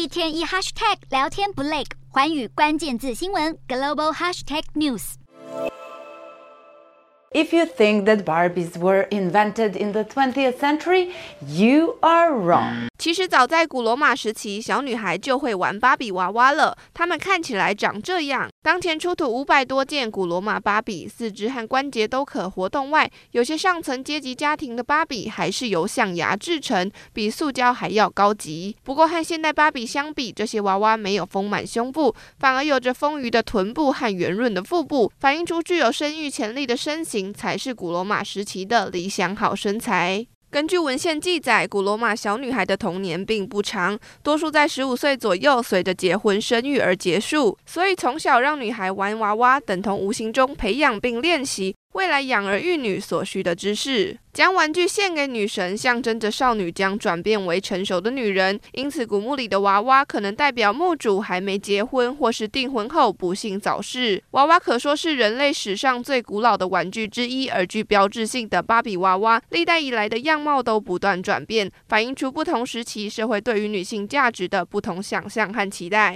一天一 hashtag 聊天不累，寰宇关键字新闻 global hashtag news。If you think that Barbies were invented in the 20th century, you are wrong. 其实早在古罗马时期，小女孩就会玩芭比娃娃了。她们看起来长这样。当前出土五百多件古罗马芭比，四肢和关节都可活动外，有些上层阶级家庭的芭比还是由象牙制成，比塑胶还要高级。不过和现代芭比相比，这些娃娃没有丰满胸部，反而有着丰腴的臀部和圆润的腹部，反映出具有生育潜力的身形才是古罗马时期的理想好身材。根据文献记载，古罗马小女孩的童年并不长，多数在十五岁左右，随着结婚生育而结束。所以从小让女孩玩娃娃，等同无形中培养并练习未来养儿育女所需的知识。将玩具献给女神，象征着少女将转变为成熟的女人。因此，古墓里的娃娃可能代表墓主还没结婚，或是订婚后不幸早逝。娃娃可说是人类史上最古老的玩具之一，而具标志性的芭比娃娃，历代以来的样貌都不断转变，反映出不同时期社会对于女性价值的不同想象和期待。